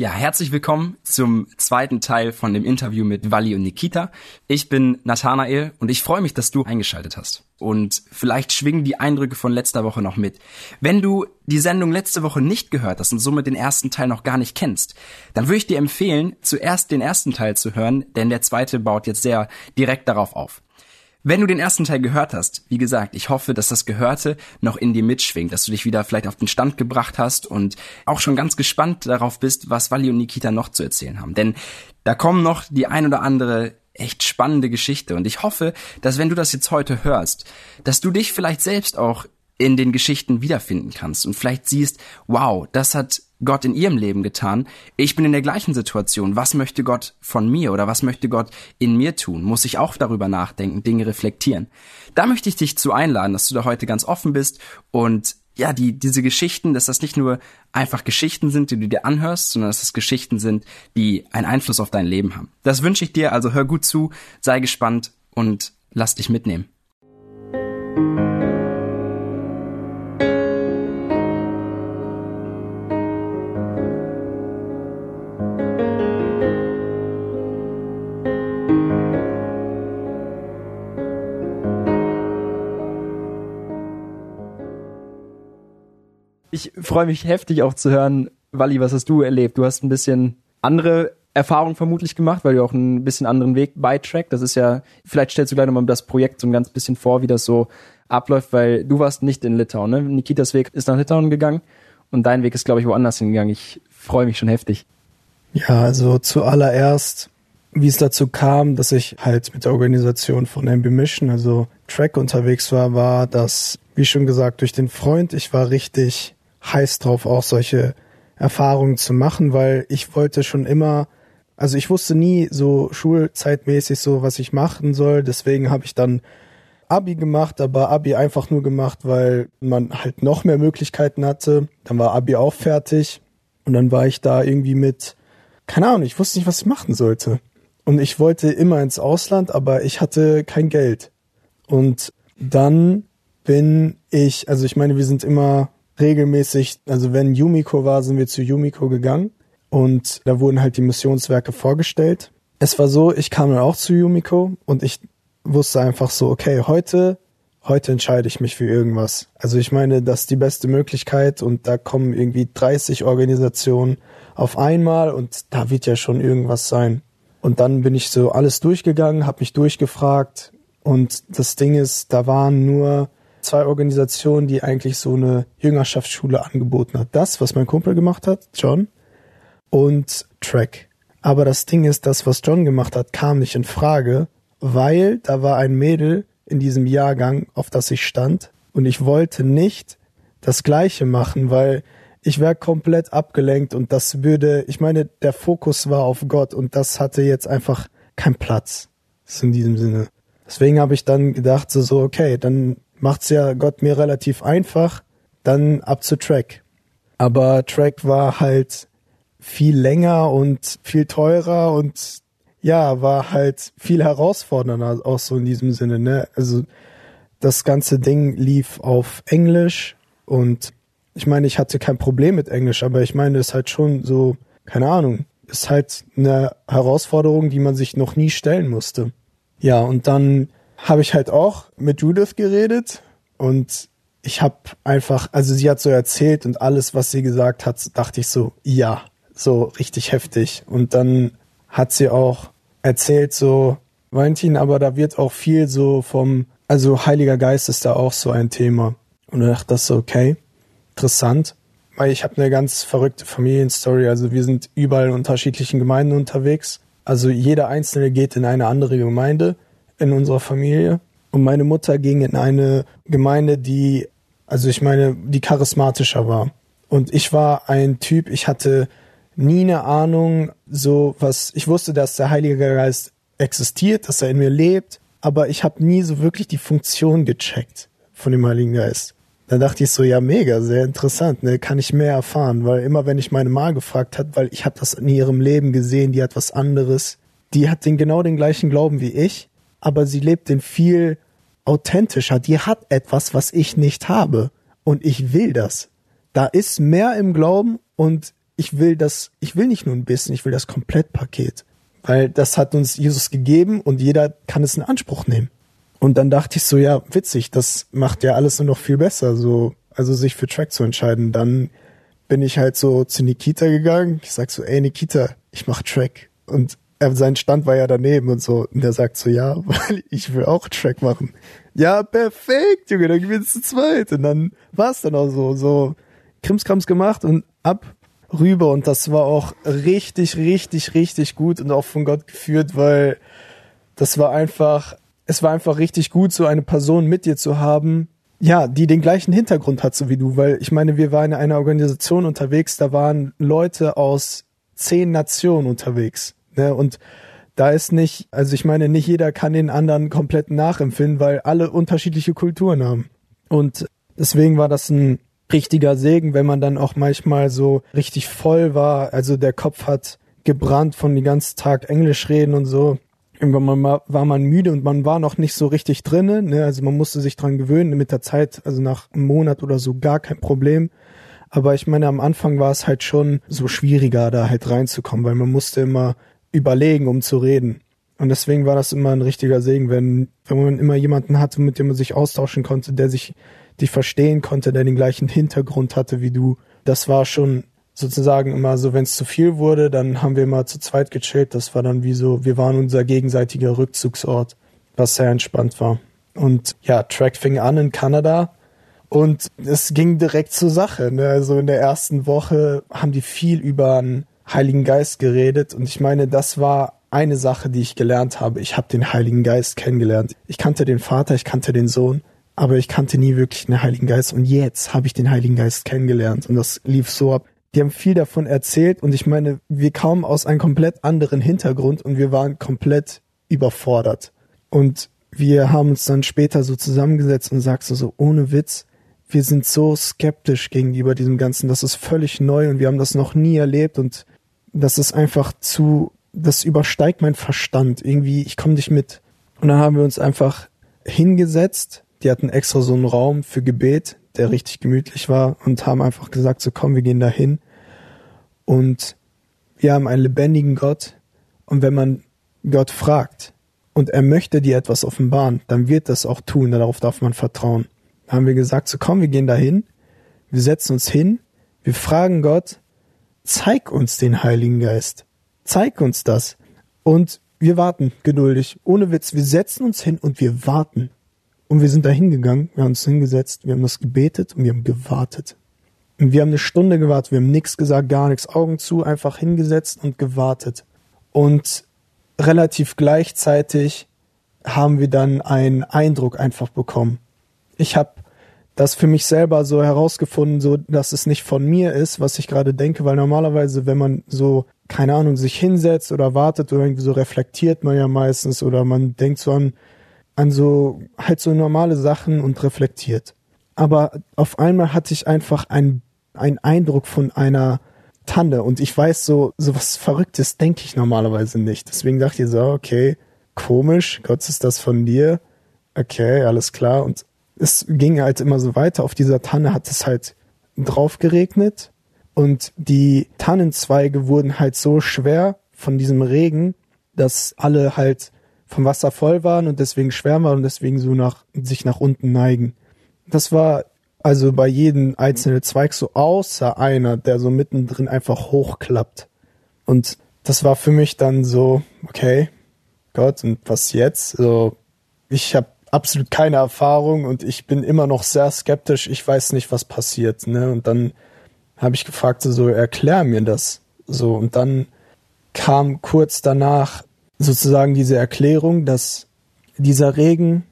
Ja, herzlich willkommen zum zweiten Teil von dem Interview mit Wally und Nikita. Ich bin Nathanael und ich freue mich, dass du eingeschaltet hast. Und vielleicht schwingen die Eindrücke von letzter Woche noch mit. Wenn du die Sendung letzte Woche nicht gehört hast und somit den ersten Teil noch gar nicht kennst, dann würde ich dir empfehlen, zuerst den ersten Teil zu hören, denn der zweite baut jetzt sehr direkt darauf auf. Wenn du den ersten Teil gehört hast, wie gesagt, ich hoffe, dass das Gehörte noch in dir mitschwingt, dass du dich wieder vielleicht auf den Stand gebracht hast und auch schon ganz gespannt darauf bist, was Wally und Nikita noch zu erzählen haben. Denn da kommen noch die ein oder andere echt spannende Geschichte und ich hoffe, dass wenn du das jetzt heute hörst, dass du dich vielleicht selbst auch in den Geschichten wiederfinden kannst und vielleicht siehst, wow, das hat Gott in ihrem Leben getan. Ich bin in der gleichen Situation. Was möchte Gott von mir oder was möchte Gott in mir tun? Muss ich auch darüber nachdenken, Dinge reflektieren? Da möchte ich dich zu einladen, dass du da heute ganz offen bist und ja, die, diese Geschichten, dass das nicht nur einfach Geschichten sind, die du dir anhörst, sondern dass das Geschichten sind, die einen Einfluss auf dein Leben haben. Das wünsche ich dir, also hör gut zu, sei gespannt und lass dich mitnehmen. Ich freue mich heftig auch zu hören, Wally, was hast du erlebt? Du hast ein bisschen andere Erfahrungen vermutlich gemacht, weil du auch ein bisschen anderen Weg beitrack. Das ist ja, vielleicht stellst du gleich nochmal das Projekt so ein ganz bisschen vor, wie das so abläuft, weil du warst nicht in Litauen, ne? Nikitas Weg ist nach Litauen gegangen und dein Weg ist, glaube ich, woanders hingegangen. Ich freue mich schon heftig. Ja, also zuallererst, wie es dazu kam, dass ich halt mit der Organisation von MB Mission, also Track unterwegs war, war das, wie schon gesagt, durch den Freund. Ich war richtig heiß drauf, auch solche Erfahrungen zu machen, weil ich wollte schon immer, also ich wusste nie so schulzeitmäßig so, was ich machen soll. Deswegen habe ich dann Abi gemacht, aber Abi einfach nur gemacht, weil man halt noch mehr Möglichkeiten hatte. Dann war Abi auch fertig und dann war ich da irgendwie mit, keine Ahnung, ich wusste nicht, was ich machen sollte. Und ich wollte immer ins Ausland, aber ich hatte kein Geld. Und dann bin ich, also ich meine, wir sind immer regelmäßig, also wenn Yumiko war, sind wir zu Yumiko gegangen und da wurden halt die Missionswerke vorgestellt. Es war so, ich kam dann auch zu Yumiko und ich wusste einfach so, okay, heute, heute entscheide ich mich für irgendwas. Also ich meine, das ist die beste Möglichkeit und da kommen irgendwie 30 Organisationen auf einmal und da wird ja schon irgendwas sein. Und dann bin ich so alles durchgegangen, habe mich durchgefragt und das Ding ist, da waren nur zwei Organisationen, die eigentlich so eine Jüngerschaftsschule angeboten hat. Das, was mein Kumpel gemacht hat, John, und Track. Aber das Ding ist, das, was John gemacht hat, kam nicht in Frage, weil da war ein Mädel in diesem Jahrgang, auf das ich stand, und ich wollte nicht das Gleiche machen, weil ich wäre komplett abgelenkt und das würde, ich meine, der Fokus war auf Gott und das hatte jetzt einfach keinen Platz. Das ist in diesem Sinne. Deswegen habe ich dann gedacht, so, so, okay, dann macht's ja Gott mir relativ einfach, dann ab zu Track. Aber Track war halt viel länger und viel teurer und ja, war halt viel herausfordernder auch so in diesem Sinne, ne? Also das ganze Ding lief auf Englisch und ich meine, ich hatte kein Problem mit Englisch, aber ich meine, es ist halt schon so, keine Ahnung, ist halt eine Herausforderung, die man sich noch nie stellen musste. Ja, und dann habe ich halt auch mit Judith geredet und ich habe einfach, also sie hat so erzählt und alles, was sie gesagt hat, dachte ich so, ja, so richtig heftig. Und dann hat sie auch erzählt so, Valentin, aber da wird auch viel so vom, also Heiliger Geist ist da auch so ein Thema. Und dann dachte ich so, okay, interessant. Weil ich habe eine ganz verrückte Familienstory. Also wir sind überall in unterschiedlichen Gemeinden unterwegs. Also jeder Einzelne geht in eine andere Gemeinde in unserer Familie. Und meine Mutter ging in eine Gemeinde, die, also ich meine, die charismatischer war. Und ich war ein Typ, ich hatte nie eine Ahnung, so was, ich wusste, dass der Heilige Geist existiert, dass er in mir lebt, aber ich habe nie so wirklich die Funktion gecheckt von dem Heiligen Geist. Da dachte ich so, ja, mega, sehr interessant, ne, kann ich mehr erfahren, weil immer wenn ich meine Ma gefragt hat, weil ich habe das in ihrem Leben gesehen, die hat was anderes, die hat den genau den gleichen Glauben wie ich, aber sie lebt den viel authentischer, die hat etwas, was ich nicht habe und ich will das. Da ist mehr im Glauben und ich will das, ich will nicht nur ein bisschen, ich will das Komplettpaket. Weil das hat uns Jesus gegeben und jeder kann es in Anspruch nehmen. Und dann dachte ich so, ja, witzig, das macht ja alles nur noch viel besser, so, also sich für Track zu entscheiden. Dann bin ich halt so zu Nikita gegangen. Ich sag so, ey Nikita, ich mach Track. Und sein Stand war ja daneben und so. Und er sagt so, ja, weil ich will auch Track machen. Ja, perfekt, Junge, dann gewinnst du zweit. Und dann war es dann auch so, so Krimskrams gemacht und ab rüber und das war auch richtig, richtig, richtig gut und auch von Gott geführt, weil das war einfach, es war einfach richtig gut, so eine Person mit dir zu haben, ja, die den gleichen Hintergrund hat, so wie du, weil ich meine, wir waren in einer Organisation unterwegs, da waren Leute aus zehn Nationen unterwegs, ne, und da ist nicht, also ich meine, nicht jeder kann den anderen komplett nachempfinden, weil alle unterschiedliche Kulturen haben. Und deswegen war das ein richtiger Segen, wenn man dann auch manchmal so richtig voll war. Also der Kopf hat gebrannt von den ganzen Tag Englisch reden und so. Irgendwann war man müde und man war noch nicht so richtig drinnen. Ne? Also man musste sich dran gewöhnen. Mit der Zeit, also nach einem Monat oder so, gar kein Problem. Aber ich meine, am Anfang war es halt schon so schwieriger, da halt reinzukommen, weil man musste immer überlegen, um zu reden. Und deswegen war das immer ein richtiger Segen, wenn, wenn man immer jemanden hatte, mit dem man sich austauschen konnte, der sich dich verstehen konnte, der den gleichen Hintergrund hatte wie du. Das war schon sozusagen immer so, wenn es zu viel wurde, dann haben wir immer zu zweit gechillt. Das war dann wie so, wir waren unser gegenseitiger Rückzugsort, was sehr entspannt war. Und ja, Track fing an in Kanada und es ging direkt zur Sache. Ne? Also in der ersten Woche haben die viel über den Heiligen Geist geredet und ich meine, das war eine Sache, die ich gelernt habe. Ich habe den Heiligen Geist kennengelernt. Ich kannte den Vater, ich kannte den Sohn, aber ich kannte nie wirklich den Heiligen Geist und jetzt habe ich den Heiligen Geist kennengelernt und das lief so ab. Die haben viel davon erzählt und ich meine, wir kamen aus einem komplett anderen Hintergrund und wir waren komplett überfordert. Und wir haben uns dann später so zusammengesetzt und sagst so, ohne Witz, wir sind so skeptisch gegenüber diesem Ganzen. Das ist völlig neu und wir haben das noch nie erlebt und das ist einfach zu, das übersteigt mein Verstand. Irgendwie, ich komme nicht mit. Und dann haben wir uns einfach hingesetzt die hatten extra so einen Raum für Gebet, der richtig gemütlich war und haben einfach gesagt, so komm, wir gehen da hin. Und wir haben einen lebendigen Gott. Und wenn man Gott fragt und er möchte dir etwas offenbaren, dann wird das auch tun. Darauf darf man vertrauen. Da haben wir gesagt, so komm, wir gehen da hin. Wir setzen uns hin. Wir fragen Gott, zeig uns den Heiligen Geist. Zeig uns das. Und wir warten geduldig. Ohne Witz. Wir setzen uns hin und wir warten. Und wir sind da hingegangen, wir haben uns hingesetzt, wir haben das gebetet und wir haben gewartet. Und wir haben eine Stunde gewartet, wir haben nichts gesagt, gar nichts, Augen zu, einfach hingesetzt und gewartet. Und relativ gleichzeitig haben wir dann einen Eindruck einfach bekommen. Ich habe das für mich selber so herausgefunden, so dass es nicht von mir ist, was ich gerade denke, weil normalerweise, wenn man so keine Ahnung sich hinsetzt oder wartet oder irgendwie so reflektiert man ja meistens oder man denkt so an an so halt so normale Sachen und reflektiert. Aber auf einmal hatte ich einfach einen, einen Eindruck von einer Tanne und ich weiß so, so was Verrücktes denke ich normalerweise nicht. Deswegen dachte ich so, okay, komisch, Gott ist das von dir. Okay, alles klar. Und es ging halt immer so weiter. Auf dieser Tanne hat es halt drauf geregnet und die Tannenzweige wurden halt so schwer von diesem Regen, dass alle halt vom Wasser voll waren und deswegen schwer waren und deswegen so nach, sich nach unten neigen. Das war also bei jedem einzelnen Zweig so außer einer, der so mittendrin einfach hochklappt. Und das war für mich dann so, okay, Gott, und was jetzt? So, ich habe absolut keine Erfahrung und ich bin immer noch sehr skeptisch. Ich weiß nicht, was passiert. Ne? Und dann habe ich gefragt, so erklär mir das. So und dann kam kurz danach sozusagen diese Erklärung, dass dieser Regen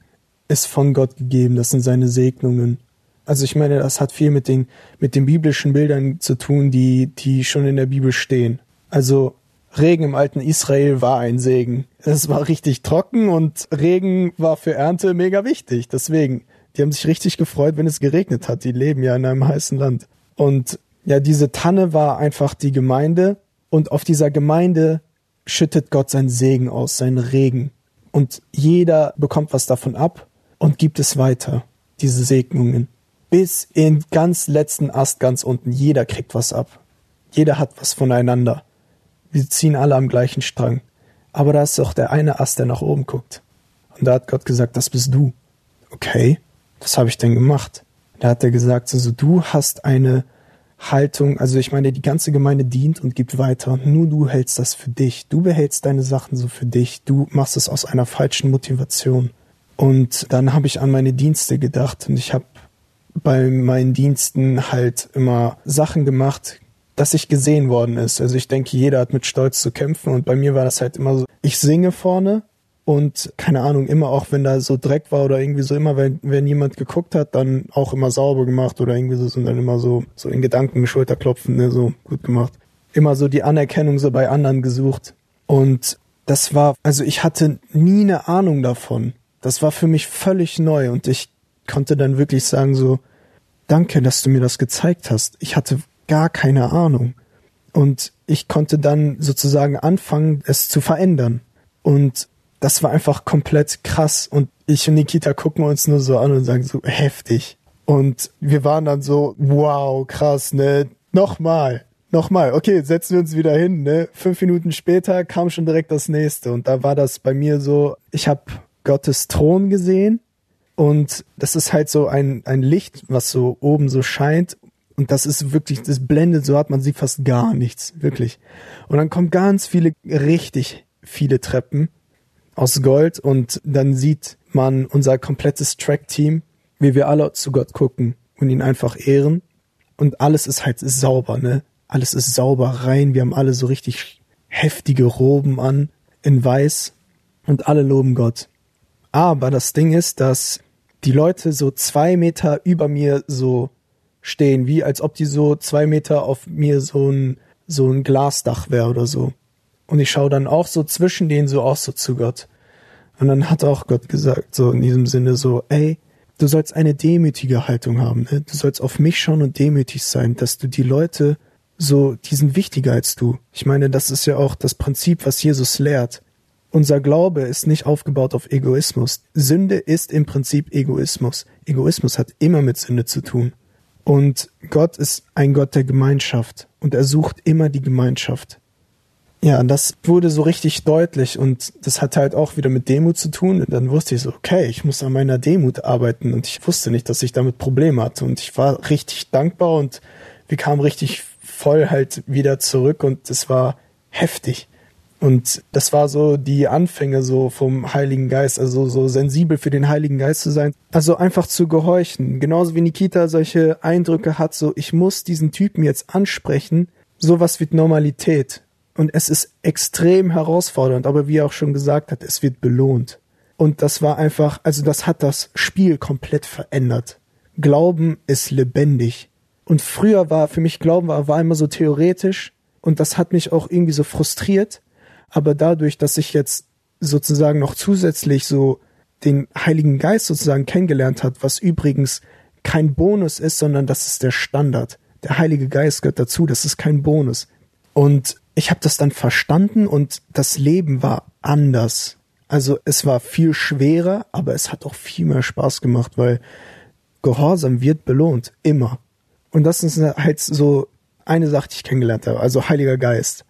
ist von Gott gegeben, das sind seine Segnungen. Also ich meine, das hat viel mit den, mit den biblischen Bildern zu tun, die, die schon in der Bibel stehen. Also Regen im alten Israel war ein Segen. Es war richtig trocken und Regen war für Ernte mega wichtig. Deswegen, die haben sich richtig gefreut, wenn es geregnet hat. Die leben ja in einem heißen Land. Und ja, diese Tanne war einfach die Gemeinde und auf dieser Gemeinde schüttet Gott seinen Segen aus, seinen Regen. Und jeder bekommt was davon ab und gibt es weiter, diese Segnungen. Bis in ganz letzten Ast ganz unten. Jeder kriegt was ab. Jeder hat was voneinander. Wir ziehen alle am gleichen Strang. Aber da ist doch der eine Ast, der nach oben guckt. Und da hat Gott gesagt, das bist du. Okay, was habe ich denn gemacht? Da hat er gesagt, also du hast eine Haltung, also ich meine, die ganze Gemeinde dient und gibt weiter. Nur du hältst das für dich. Du behältst deine Sachen so für dich. Du machst es aus einer falschen Motivation. Und dann habe ich an meine Dienste gedacht und ich habe bei meinen Diensten halt immer Sachen gemacht, dass ich gesehen worden ist. Also ich denke, jeder hat mit Stolz zu kämpfen und bei mir war das halt immer so, ich singe vorne und keine Ahnung, immer auch wenn da so Dreck war oder irgendwie so immer, wenn, wenn jemand geguckt hat, dann auch immer sauber gemacht oder irgendwie so, und dann immer so, so in Gedanken Schulterklopfen, ne, so gut gemacht. Immer so die Anerkennung so bei anderen gesucht. Und das war, also ich hatte nie eine Ahnung davon. Das war für mich völlig neu und ich konnte dann wirklich sagen so, danke, dass du mir das gezeigt hast. Ich hatte gar keine Ahnung. Und ich konnte dann sozusagen anfangen, es zu verändern. Und das war einfach komplett krass. Und ich und Nikita gucken uns nur so an und sagen so heftig. Und wir waren dann so, wow, krass, ne? Nochmal, nochmal. Okay, setzen wir uns wieder hin, ne? Fünf Minuten später kam schon direkt das nächste. Und da war das bei mir so, ich habe Gottes Thron gesehen. Und das ist halt so ein, ein Licht, was so oben so scheint. Und das ist wirklich, das blendet so hat man sieht fast gar nichts, wirklich. Und dann kommen ganz viele, richtig viele Treppen aus Gold und dann sieht man unser komplettes Track-Team, wie wir alle zu Gott gucken und ihn einfach ehren. Und alles ist halt sauber, ne? Alles ist sauber rein. Wir haben alle so richtig heftige Roben an, in weiß. Und alle loben Gott. Aber das Ding ist, dass die Leute so zwei Meter über mir so stehen, wie als ob die so zwei Meter auf mir so ein, so ein Glasdach wäre oder so. Und ich schaue dann auch so zwischen denen so auch so zu Gott. Und dann hat auch Gott gesagt, so in diesem Sinne so, ey, du sollst eine demütige Haltung haben, ne? Du sollst auf mich schauen und demütig sein, dass du die Leute so, die sind wichtiger als du. Ich meine, das ist ja auch das Prinzip, was Jesus lehrt. Unser Glaube ist nicht aufgebaut auf Egoismus. Sünde ist im Prinzip Egoismus. Egoismus hat immer mit Sünde zu tun. Und Gott ist ein Gott der Gemeinschaft und er sucht immer die Gemeinschaft. Ja, das wurde so richtig deutlich und das hat halt auch wieder mit Demut zu tun. Und dann wusste ich so, okay, ich muss an meiner Demut arbeiten und ich wusste nicht, dass ich damit Probleme hatte und ich war richtig dankbar und wir kamen richtig voll halt wieder zurück und es war heftig. Und das war so die Anfänge so vom Heiligen Geist, also so sensibel für den Heiligen Geist zu sein. Also einfach zu gehorchen. Genauso wie Nikita solche Eindrücke hat, so ich muss diesen Typen jetzt ansprechen. Sowas wird Normalität. Und es ist extrem herausfordernd, aber wie er auch schon gesagt hat, es wird belohnt. Und das war einfach, also das hat das Spiel komplett verändert. Glauben ist lebendig. Und früher war, für mich Glauben war, war immer so theoretisch. Und das hat mich auch irgendwie so frustriert aber dadurch, dass ich jetzt sozusagen noch zusätzlich so den Heiligen Geist sozusagen kennengelernt hat, was übrigens kein Bonus ist, sondern das ist der Standard. Der Heilige Geist gehört dazu, das ist kein Bonus. Und ich habe das dann verstanden und das Leben war anders. Also es war viel schwerer, aber es hat auch viel mehr Spaß gemacht, weil Gehorsam wird belohnt, immer. Und das ist halt so eine Sache, die ich kennengelernt habe, also Heiliger Geist.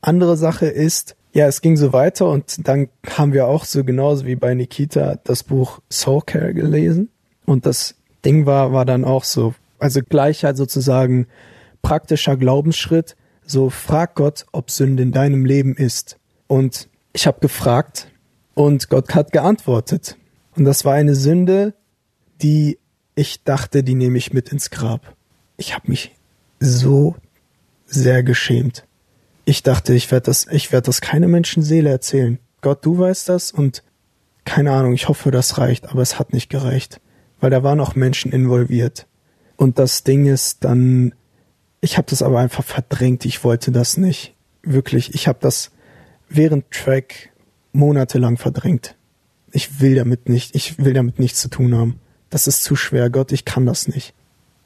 Andere Sache ist, ja, es ging so weiter und dann haben wir auch so genauso wie bei Nikita das Buch Soul Care gelesen und das Ding war, war dann auch so, also Gleichheit sozusagen praktischer Glaubensschritt, so frag Gott, ob Sünde in deinem Leben ist. Und ich habe gefragt und Gott hat geantwortet. Und das war eine Sünde, die ich dachte, die nehme ich mit ins Grab. Ich habe mich so sehr geschämt ich dachte, ich werde das, ich werde das keine Menschenseele erzählen. Gott, du weißt das und keine Ahnung, ich hoffe, das reicht, aber es hat nicht gereicht, weil da waren auch Menschen involviert. Und das Ding ist dann, ich habe das aber einfach verdrängt, ich wollte das nicht. wirklich, ich habe das während Track monatelang verdrängt. Ich will damit nicht, ich will damit nichts zu tun haben. Das ist zu schwer, Gott, ich kann das nicht.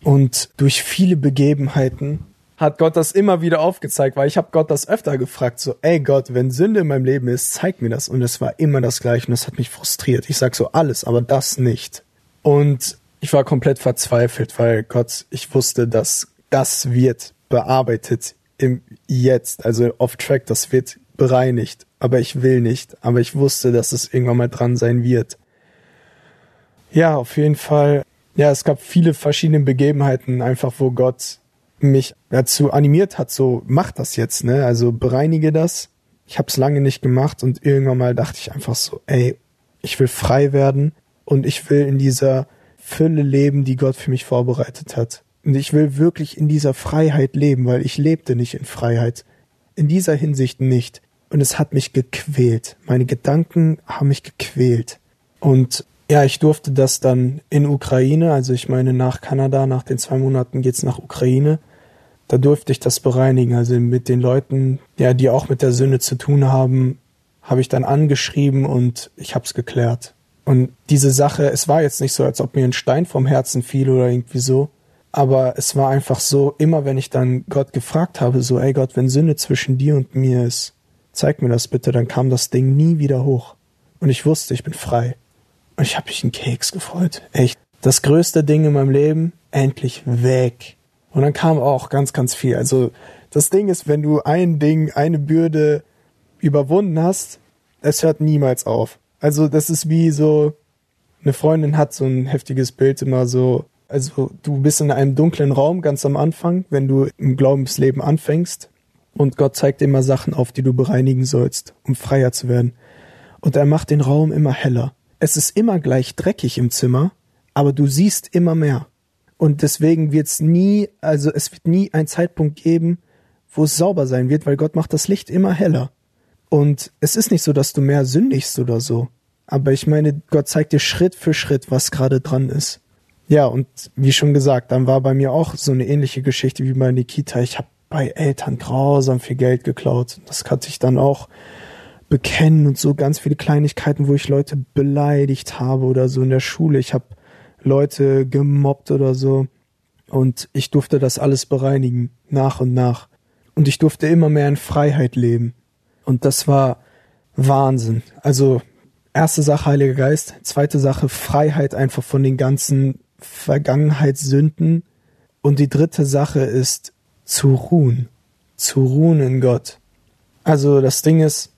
Und durch viele Begebenheiten hat Gott das immer wieder aufgezeigt, weil ich habe Gott das öfter gefragt, so, ey Gott, wenn Sünde in meinem Leben ist, zeig mir das. Und es war immer das Gleiche und das hat mich frustriert. Ich sag so alles, aber das nicht. Und ich war komplett verzweifelt, weil Gott, ich wusste, dass das wird bearbeitet im Jetzt, also off Track, das wird bereinigt. Aber ich will nicht. Aber ich wusste, dass es irgendwann mal dran sein wird. Ja, auf jeden Fall. Ja, es gab viele verschiedene Begebenheiten, einfach wo Gott mich dazu animiert hat, so mach das jetzt, ne? Also bereinige das. Ich habe es lange nicht gemacht und irgendwann mal dachte ich einfach so, ey, ich will frei werden und ich will in dieser Fülle leben, die Gott für mich vorbereitet hat. Und ich will wirklich in dieser Freiheit leben, weil ich lebte nicht in Freiheit. In dieser Hinsicht nicht. Und es hat mich gequält. Meine Gedanken haben mich gequält. Und ja, ich durfte das dann in Ukraine, also ich meine nach Kanada, nach den zwei Monaten geht's nach Ukraine. Da durfte ich das bereinigen. Also mit den Leuten, ja, die auch mit der Sünde zu tun haben, habe ich dann angeschrieben und ich habe es geklärt. Und diese Sache, es war jetzt nicht so, als ob mir ein Stein vom Herzen fiel oder irgendwie so. Aber es war einfach so, immer wenn ich dann Gott gefragt habe, so, ey Gott, wenn Sünde zwischen dir und mir ist, zeig mir das bitte, dann kam das Ding nie wieder hoch. Und ich wusste, ich bin frei. Und ich habe mich einen Keks gefreut. Echt. Das größte Ding in meinem Leben, endlich weg. Und dann kam auch ganz, ganz viel. Also das Ding ist, wenn du ein Ding, eine Bürde überwunden hast, es hört niemals auf. Also das ist wie so, eine Freundin hat so ein heftiges Bild immer so, also du bist in einem dunklen Raum ganz am Anfang, wenn du im Glaubensleben anfängst und Gott zeigt dir immer Sachen auf, die du bereinigen sollst, um freier zu werden. Und er macht den Raum immer heller. Es ist immer gleich dreckig im Zimmer, aber du siehst immer mehr. Und deswegen wird es nie, also es wird nie einen Zeitpunkt geben, wo es sauber sein wird, weil Gott macht das Licht immer heller. Und es ist nicht so, dass du mehr sündigst oder so. Aber ich meine, Gott zeigt dir Schritt für Schritt, was gerade dran ist. Ja, und wie schon gesagt, dann war bei mir auch so eine ähnliche Geschichte wie bei Nikita. Ich habe bei Eltern grausam viel Geld geklaut. Das kann ich dann auch bekennen und so ganz viele Kleinigkeiten, wo ich Leute beleidigt habe oder so in der Schule. Ich habe Leute gemobbt oder so. Und ich durfte das alles bereinigen, nach und nach. Und ich durfte immer mehr in Freiheit leben. Und das war Wahnsinn. Also erste Sache Heiliger Geist, zweite Sache Freiheit einfach von den ganzen Vergangenheitssünden. Und die dritte Sache ist zu ruhen. Zu ruhen in Gott. Also das Ding ist,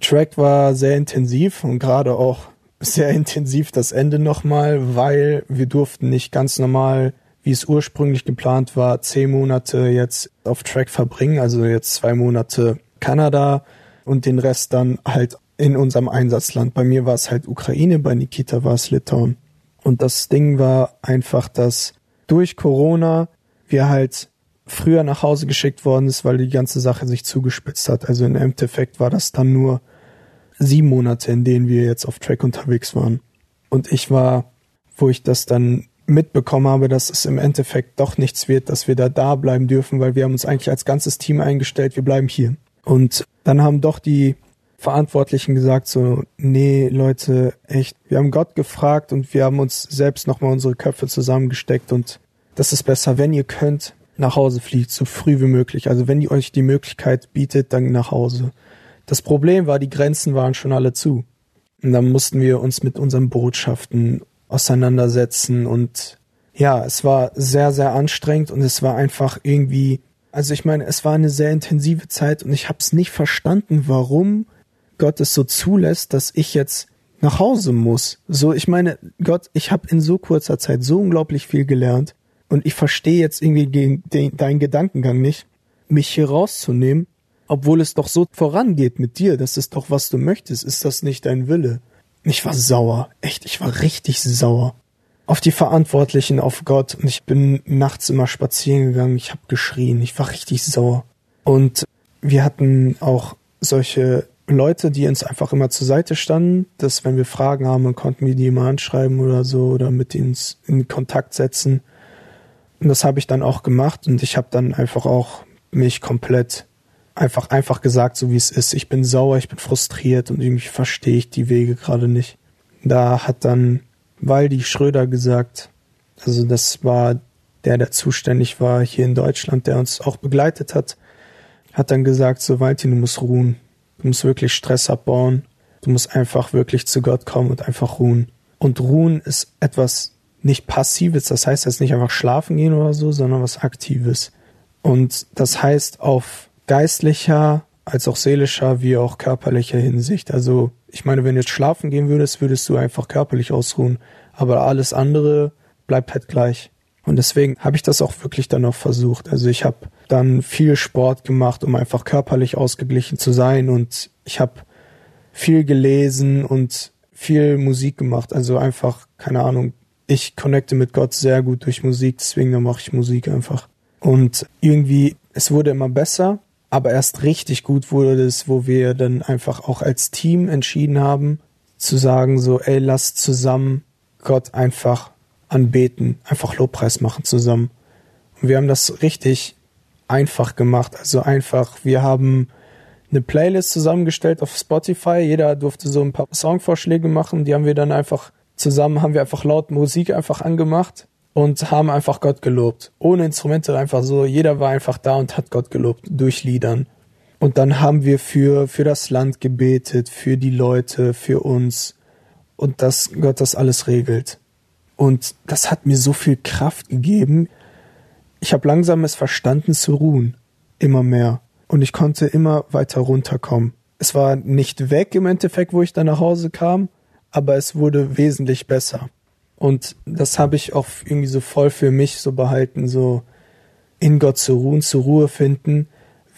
Track war sehr intensiv und gerade auch sehr intensiv das Ende nochmal, weil wir durften nicht ganz normal, wie es ursprünglich geplant war, zehn Monate jetzt auf Track verbringen, also jetzt zwei Monate Kanada, und den Rest dann halt in unserem Einsatzland. Bei mir war es halt Ukraine, bei Nikita war es Litauen. Und das Ding war einfach, dass durch Corona wir halt früher nach Hause geschickt worden ist, weil die ganze Sache sich zugespitzt hat. Also im Endeffekt war das dann nur sieben Monate, in denen wir jetzt auf Track unterwegs waren. Und ich war, wo ich das dann mitbekommen habe, dass es im Endeffekt doch nichts wird, dass wir da da bleiben dürfen, weil wir haben uns eigentlich als ganzes Team eingestellt, wir bleiben hier. Und dann haben doch die Verantwortlichen gesagt so, nee, Leute, echt, wir haben Gott gefragt und wir haben uns selbst nochmal unsere Köpfe zusammengesteckt und das ist besser, wenn ihr könnt, nach Hause fliegt, so früh wie möglich. Also wenn ihr euch die Möglichkeit bietet, dann nach Hause. Das Problem war, die Grenzen waren schon alle zu. Und dann mussten wir uns mit unseren Botschaften auseinandersetzen und ja, es war sehr, sehr anstrengend und es war einfach irgendwie also ich meine, es war eine sehr intensive Zeit und ich habe es nicht verstanden, warum Gott es so zulässt, dass ich jetzt nach Hause muss. So, ich meine, Gott, ich habe in so kurzer Zeit so unglaublich viel gelernt und ich verstehe jetzt irgendwie den, deinen Gedankengang nicht, mich hier rauszunehmen, obwohl es doch so vorangeht mit dir. Das ist doch, was du möchtest. Ist das nicht dein Wille? Ich war sauer. Echt, ich war richtig sauer auf die Verantwortlichen, auf Gott. Und ich bin nachts immer spazieren gegangen. Ich habe geschrien. Ich war richtig sauer. Und wir hatten auch solche Leute, die uns einfach immer zur Seite standen, dass wenn wir Fragen haben, konnten wir die immer anschreiben oder so oder mit ihnen in Kontakt setzen. Und das habe ich dann auch gemacht und ich habe dann einfach auch mich komplett einfach, einfach gesagt, so wie es ist. Ich bin sauer, ich bin frustriert und irgendwie verstehe ich die Wege gerade nicht. Da hat dann Waldi Schröder gesagt, also das war der, der zuständig war hier in Deutschland, der uns auch begleitet hat, hat dann gesagt, so Waldi, du musst ruhen. Du musst wirklich Stress abbauen. Du musst einfach wirklich zu Gott kommen und einfach ruhen. Und ruhen ist etwas nicht Passives, das heißt jetzt nicht einfach schlafen gehen oder so, sondern was Aktives. Und das heißt auf geistlicher als auch seelischer wie auch körperlicher Hinsicht. Also ich meine, wenn du jetzt schlafen gehen würdest, würdest du einfach körperlich ausruhen, aber alles andere bleibt halt gleich. Und deswegen habe ich das auch wirklich dann auch versucht. Also ich habe dann viel Sport gemacht, um einfach körperlich ausgeglichen zu sein und ich habe viel gelesen und viel Musik gemacht. Also einfach, keine Ahnung, ich connecte mit Gott sehr gut durch Musik, deswegen mache ich Musik einfach. Und irgendwie, es wurde immer besser, aber erst richtig gut wurde es, wo wir dann einfach auch als Team entschieden haben, zu sagen so, ey, lass zusammen Gott einfach anbeten, einfach Lobpreis machen zusammen. Und wir haben das richtig einfach gemacht, also einfach, wir haben eine Playlist zusammengestellt auf Spotify, jeder durfte so ein paar Songvorschläge machen, die haben wir dann einfach zusammen haben wir einfach laut Musik einfach angemacht und haben einfach Gott gelobt. Ohne Instrumente einfach so. Jeder war einfach da und hat Gott gelobt durch Liedern. Und dann haben wir für, für das Land gebetet, für die Leute, für uns. Und dass Gott das alles regelt. Und das hat mir so viel Kraft gegeben. Ich habe langsam es verstanden zu ruhen. Immer mehr. Und ich konnte immer weiter runterkommen. Es war nicht weg im Endeffekt, wo ich dann nach Hause kam, aber es wurde wesentlich besser. Und das habe ich auch irgendwie so voll für mich so behalten, so in Gott zu ruhen, zur Ruhe finden,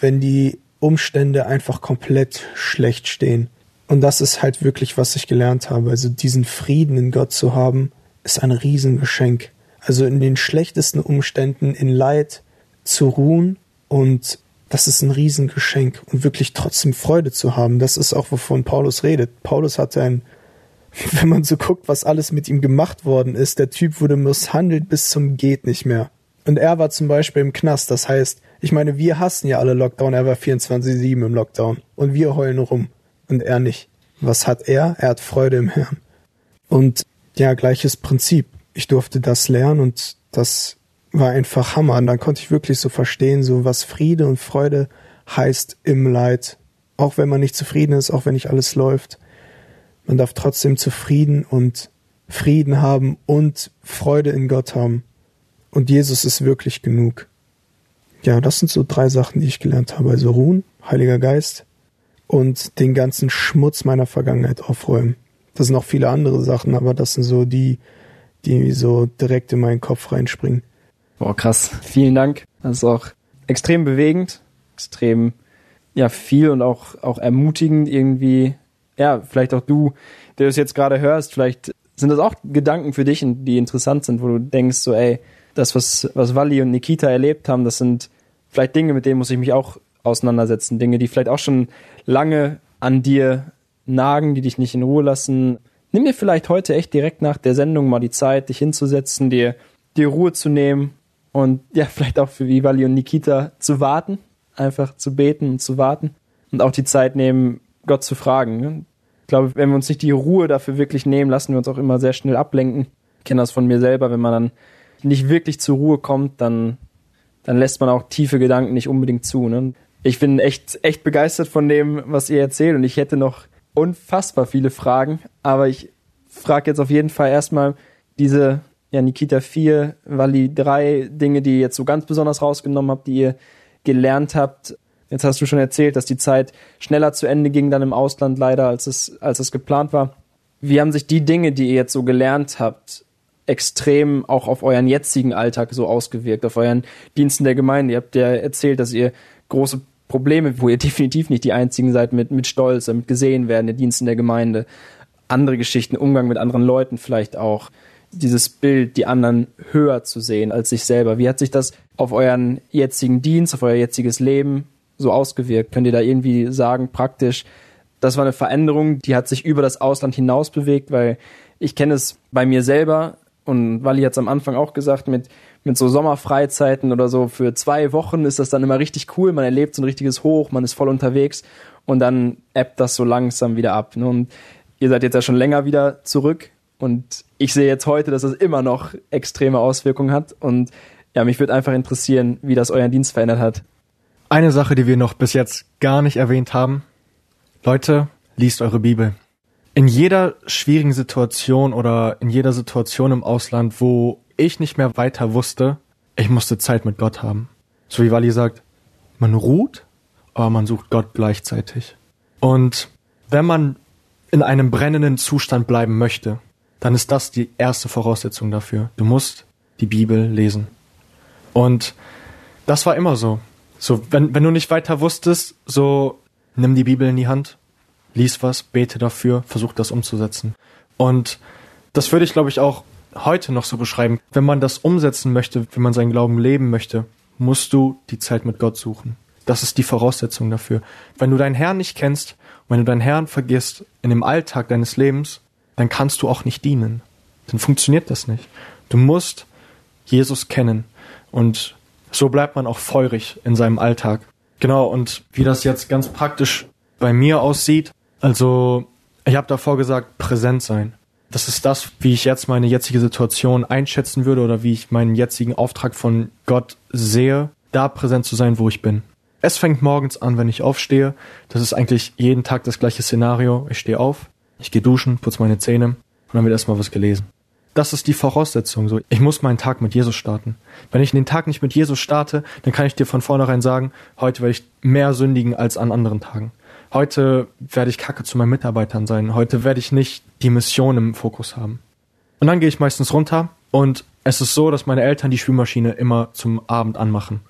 wenn die Umstände einfach komplett schlecht stehen. Und das ist halt wirklich, was ich gelernt habe. Also diesen Frieden in Gott zu haben, ist ein Riesengeschenk. Also in den schlechtesten Umständen, in Leid zu ruhen und das ist ein Riesengeschenk und wirklich trotzdem Freude zu haben. Das ist auch, wovon Paulus redet. Paulus hatte ein wenn man so guckt, was alles mit ihm gemacht worden ist, der Typ wurde misshandelt bis zum geht nicht mehr. Und er war zum Beispiel im Knast, das heißt, ich meine, wir hassen ja alle Lockdown, er war 24-7 im Lockdown und wir heulen rum und er nicht. Was hat er? Er hat Freude im Herrn. Und ja, gleiches Prinzip. Ich durfte das lernen und das war einfach Hammer. Und dann konnte ich wirklich so verstehen, so was Friede und Freude heißt im Leid. Auch wenn man nicht zufrieden ist, auch wenn nicht alles läuft. Man darf trotzdem zufrieden und Frieden haben und Freude in Gott haben. Und Jesus ist wirklich genug. Ja, das sind so drei Sachen, die ich gelernt habe. Also ruhen, Heiliger Geist und den ganzen Schmutz meiner Vergangenheit aufräumen. Das sind auch viele andere Sachen, aber das sind so die, die so direkt in meinen Kopf reinspringen. Boah, krass. Vielen Dank. Das ist auch extrem bewegend, extrem, ja, viel und auch, auch ermutigend irgendwie ja, vielleicht auch du, der es jetzt gerade hörst, vielleicht sind das auch Gedanken für dich, die interessant sind, wo du denkst, so, ey, das, was, was Wally und Nikita erlebt haben, das sind vielleicht Dinge, mit denen muss ich mich auch auseinandersetzen. Dinge, die vielleicht auch schon lange an dir nagen, die dich nicht in Ruhe lassen. Nimm dir vielleicht heute echt direkt nach der Sendung mal die Zeit, dich hinzusetzen, dir, dir Ruhe zu nehmen und ja, vielleicht auch für Wally und Nikita zu warten, einfach zu beten und zu warten und auch die Zeit nehmen, Gott zu fragen. Ne? Ich glaube, wenn wir uns nicht die Ruhe dafür wirklich nehmen, lassen wir uns auch immer sehr schnell ablenken. Ich kenne das von mir selber, wenn man dann nicht wirklich zur Ruhe kommt, dann, dann lässt man auch tiefe Gedanken nicht unbedingt zu. Ne? Ich bin echt, echt begeistert von dem, was ihr erzählt und ich hätte noch unfassbar viele Fragen, aber ich frage jetzt auf jeden Fall erstmal diese ja, Nikita 4, Wally 3 Dinge, die ihr jetzt so ganz besonders rausgenommen habt, die ihr gelernt habt. Jetzt hast du schon erzählt, dass die Zeit schneller zu Ende ging dann im Ausland leider, als es, als es geplant war. Wie haben sich die Dinge, die ihr jetzt so gelernt habt, extrem auch auf euren jetzigen Alltag so ausgewirkt, auf euren Diensten der Gemeinde? Ihr habt ja erzählt, dass ihr große Probleme, wo ihr definitiv nicht die einzigen seid, mit, mit Stolz, mit gesehen werden, in Diensten der Gemeinde. Andere Geschichten, Umgang mit anderen Leuten vielleicht auch. Dieses Bild, die anderen höher zu sehen als sich selber. Wie hat sich das auf euren jetzigen Dienst, auf euer jetziges Leben so ausgewirkt? Könnt ihr da irgendwie sagen, praktisch, das war eine Veränderung, die hat sich über das Ausland hinaus bewegt, weil ich kenne es bei mir selber und Wally hat es am Anfang auch gesagt, mit, mit so Sommerfreizeiten oder so für zwei Wochen ist das dann immer richtig cool. Man erlebt so ein richtiges Hoch, man ist voll unterwegs und dann ebbt das so langsam wieder ab. Ne? Und ihr seid jetzt ja schon länger wieder zurück und ich sehe jetzt heute, dass das immer noch extreme Auswirkungen hat und ja, mich würde einfach interessieren, wie das euren Dienst verändert hat. Eine Sache, die wir noch bis jetzt gar nicht erwähnt haben. Leute, liest eure Bibel. In jeder schwierigen Situation oder in jeder Situation im Ausland, wo ich nicht mehr weiter wusste, ich musste Zeit mit Gott haben. So wie Wally sagt, man ruht, aber man sucht Gott gleichzeitig. Und wenn man in einem brennenden Zustand bleiben möchte, dann ist das die erste Voraussetzung dafür. Du musst die Bibel lesen. Und das war immer so. So, wenn, wenn du nicht weiter wusstest, so nimm die Bibel in die Hand, lies was, bete dafür, versuch das umzusetzen. Und das würde ich, glaube ich, auch heute noch so beschreiben. Wenn man das umsetzen möchte, wenn man seinen Glauben leben möchte, musst du die Zeit mit Gott suchen. Das ist die Voraussetzung dafür. Wenn du deinen Herrn nicht kennst, wenn du deinen Herrn vergisst in dem Alltag deines Lebens, dann kannst du auch nicht dienen. Dann funktioniert das nicht. Du musst Jesus kennen. Und so bleibt man auch feurig in seinem Alltag. Genau, und wie das jetzt ganz praktisch bei mir aussieht, also ich habe davor gesagt, präsent sein. Das ist das, wie ich jetzt meine jetzige Situation einschätzen würde oder wie ich meinen jetzigen Auftrag von Gott sehe, da präsent zu sein, wo ich bin. Es fängt morgens an, wenn ich aufstehe. Das ist eigentlich jeden Tag das gleiche Szenario. Ich stehe auf, ich gehe duschen, putze meine Zähne und dann wird erstmal was gelesen. Das ist die Voraussetzung. So, ich muss meinen Tag mit Jesus starten. Wenn ich den Tag nicht mit Jesus starte, dann kann ich dir von vornherein sagen, heute werde ich mehr sündigen als an anderen Tagen. Heute werde ich Kacke zu meinen Mitarbeitern sein. Heute werde ich nicht die Mission im Fokus haben. Und dann gehe ich meistens runter und es ist so, dass meine Eltern die Spülmaschine immer zum Abend anmachen.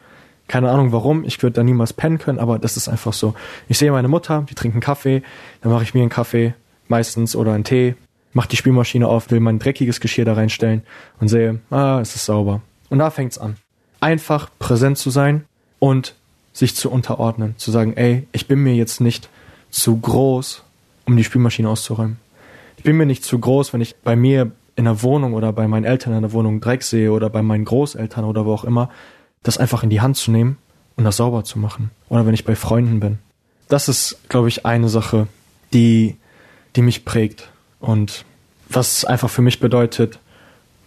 Keine Ahnung warum, ich würde da niemals pennen können, aber das ist einfach so. Ich sehe meine Mutter, die trinkt einen Kaffee, dann mache ich mir einen Kaffee, meistens oder einen Tee, mache die Spülmaschine auf, will mein dreckiges Geschirr da reinstellen und sehe, ah, es ist sauber. Und da fängt's an. Einfach präsent zu sein und sich zu unterordnen, zu sagen, ey, ich bin mir jetzt nicht zu groß, um die Spülmaschine auszuräumen. Ich bin mir nicht zu groß, wenn ich bei mir in der Wohnung oder bei meinen Eltern in der Wohnung Dreck sehe oder bei meinen Großeltern oder wo auch immer, das einfach in die Hand zu nehmen und das sauber zu machen. Oder wenn ich bei Freunden bin. Das ist, glaube ich, eine Sache, die, die mich prägt und was einfach für mich bedeutet,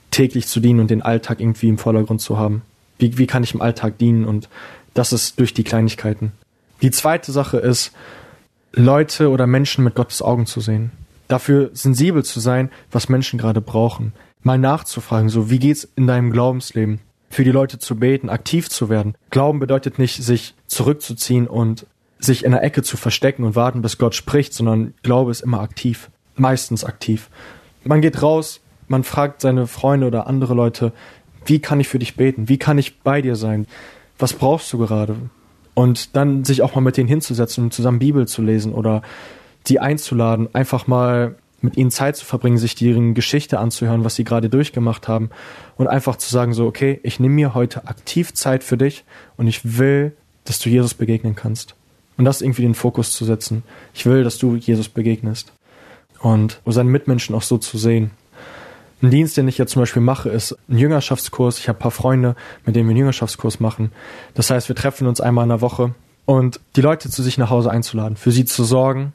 täglich zu dienen und den Alltag irgendwie im Vordergrund zu haben. Wie, wie kann ich im Alltag dienen und das ist durch die Kleinigkeiten. Die zweite Sache ist, Leute oder Menschen mit Gottes Augen zu sehen. Dafür sensibel zu sein, was Menschen gerade brauchen. Mal nachzufragen, so wie geht's in deinem Glaubensleben? Für die Leute zu beten, aktiv zu werden. Glauben bedeutet nicht, sich zurückzuziehen und sich in der Ecke zu verstecken und warten, bis Gott spricht, sondern Glaube ist immer aktiv. Meistens aktiv. Man geht raus, man fragt seine Freunde oder andere Leute, wie kann ich für dich beten? Wie kann ich bei dir sein? was brauchst du gerade? Und dann sich auch mal mit denen hinzusetzen und zusammen Bibel zu lesen oder die einzuladen, einfach mal mit ihnen Zeit zu verbringen, sich deren Geschichte anzuhören, was sie gerade durchgemacht haben und einfach zu sagen so, okay, ich nehme mir heute aktiv Zeit für dich und ich will, dass du Jesus begegnen kannst. Und das irgendwie den Fokus zu setzen. Ich will, dass du Jesus begegnest. Und seinen Mitmenschen auch so zu sehen. Ein Dienst, den ich jetzt zum Beispiel mache, ist ein Jüngerschaftskurs. Ich habe ein paar Freunde, mit denen wir einen Jüngerschaftskurs machen. Das heißt, wir treffen uns einmal in der Woche und die Leute zu sich nach Hause einzuladen, für sie zu sorgen,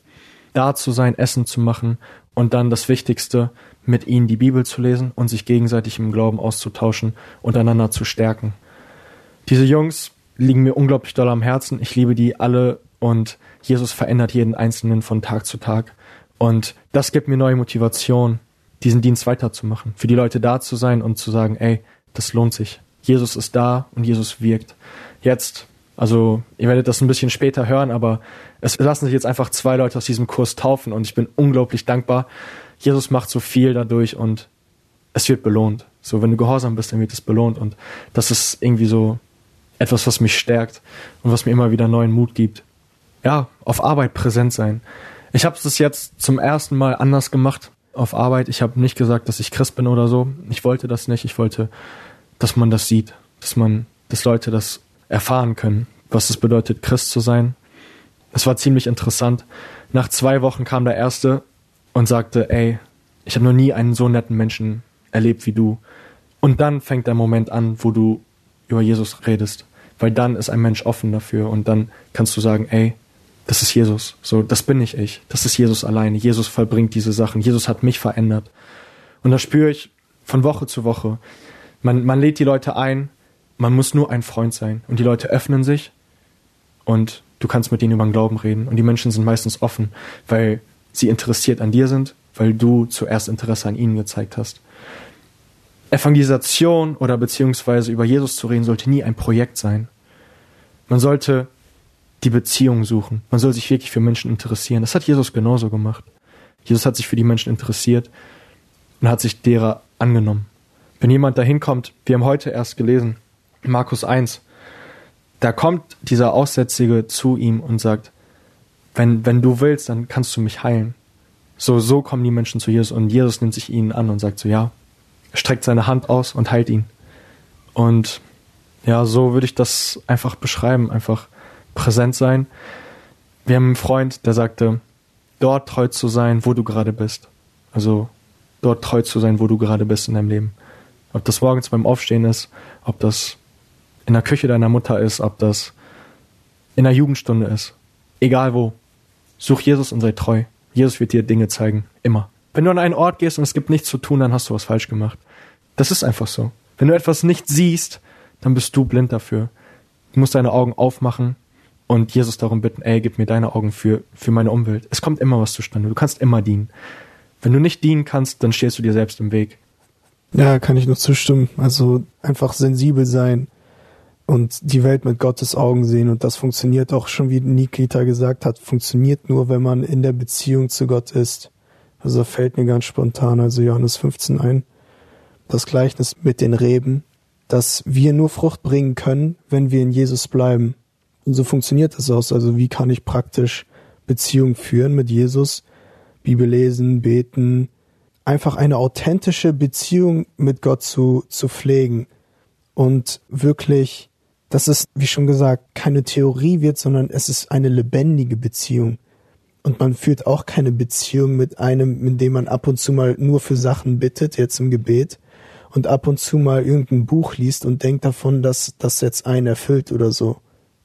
da zu sein, Essen zu machen und dann das Wichtigste, mit ihnen die Bibel zu lesen und sich gegenseitig im Glauben auszutauschen und einander zu stärken. Diese Jungs liegen mir unglaublich doll am Herzen. Ich liebe die alle und Jesus verändert jeden Einzelnen von Tag zu Tag. Und das gibt mir neue Motivation, diesen Dienst weiterzumachen, für die Leute da zu sein und zu sagen, ey, das lohnt sich. Jesus ist da und Jesus wirkt. Jetzt, also ihr werdet das ein bisschen später hören, aber es lassen sich jetzt einfach zwei Leute aus diesem Kurs taufen und ich bin unglaublich dankbar. Jesus macht so viel dadurch und es wird belohnt. So, wenn du gehorsam bist, dann wird es belohnt und das ist irgendwie so etwas, was mich stärkt und was mir immer wieder neuen Mut gibt. Ja, auf Arbeit präsent sein. Ich habe es jetzt zum ersten Mal anders gemacht auf Arbeit. Ich habe nicht gesagt, dass ich Christ bin oder so. Ich wollte das nicht. Ich wollte, dass man das sieht, dass man, dass Leute das erfahren können, was es bedeutet, Christ zu sein. Es war ziemlich interessant. Nach zwei Wochen kam der Erste und sagte, ey, ich habe noch nie einen so netten Menschen erlebt wie du. Und dann fängt der Moment an, wo du über Jesus redest. Weil dann ist ein Mensch offen dafür und dann kannst du sagen, ey, das ist Jesus. So, das bin nicht ich. Das ist Jesus alleine. Jesus vollbringt diese Sachen. Jesus hat mich verändert. Und das spüre ich von Woche zu Woche. Man, man lädt die Leute ein. Man muss nur ein Freund sein. Und die Leute öffnen sich. Und du kannst mit ihnen über den Glauben reden. Und die Menschen sind meistens offen, weil sie interessiert an dir sind, weil du zuerst Interesse an ihnen gezeigt hast. Evangelisation oder beziehungsweise über Jesus zu reden sollte nie ein Projekt sein. Man sollte die Beziehung suchen. Man soll sich wirklich für Menschen interessieren. Das hat Jesus genauso gemacht. Jesus hat sich für die Menschen interessiert und hat sich derer angenommen. Wenn jemand dahin kommt, wir haben heute erst gelesen, Markus 1, da kommt dieser Aussätzige zu ihm und sagt, wenn, wenn du willst, dann kannst du mich heilen. So, so kommen die Menschen zu Jesus und Jesus nimmt sich ihnen an und sagt so, ja, streckt seine Hand aus und heilt ihn. Und ja, so würde ich das einfach beschreiben, einfach präsent sein. Wir haben einen Freund, der sagte, dort treu zu sein, wo du gerade bist. Also dort treu zu sein, wo du gerade bist in deinem Leben. Ob das morgens beim Aufstehen ist, ob das in der Küche deiner Mutter ist, ob das in der Jugendstunde ist. Egal wo. Such Jesus und sei treu. Jesus wird dir Dinge zeigen. Immer. Wenn du an einen Ort gehst und es gibt nichts zu tun, dann hast du was falsch gemacht. Das ist einfach so. Wenn du etwas nicht siehst, dann bist du blind dafür. Du musst deine Augen aufmachen und Jesus darum bitten, ey, gib mir deine Augen für, für meine Umwelt. Es kommt immer was zustande. Du kannst immer dienen. Wenn du nicht dienen kannst, dann stehst du dir selbst im Weg. Ja, kann ich nur zustimmen. Also einfach sensibel sein und die Welt mit Gottes Augen sehen. Und das funktioniert auch schon, wie Nikita gesagt hat, funktioniert nur, wenn man in der Beziehung zu Gott ist. Also fällt mir ganz spontan, also Johannes 15 ein, das Gleichnis mit den Reben, dass wir nur Frucht bringen können, wenn wir in Jesus bleiben. Und so funktioniert das auch. Also wie kann ich praktisch Beziehung führen mit Jesus? Bibel lesen, beten, einfach eine authentische Beziehung mit Gott zu, zu pflegen und wirklich dass es, wie schon gesagt, keine Theorie wird, sondern es ist eine lebendige Beziehung. Und man führt auch keine Beziehung mit einem, mit dem man ab und zu mal nur für Sachen bittet, jetzt im Gebet, und ab und zu mal irgendein Buch liest und denkt davon, dass das jetzt einen erfüllt oder so.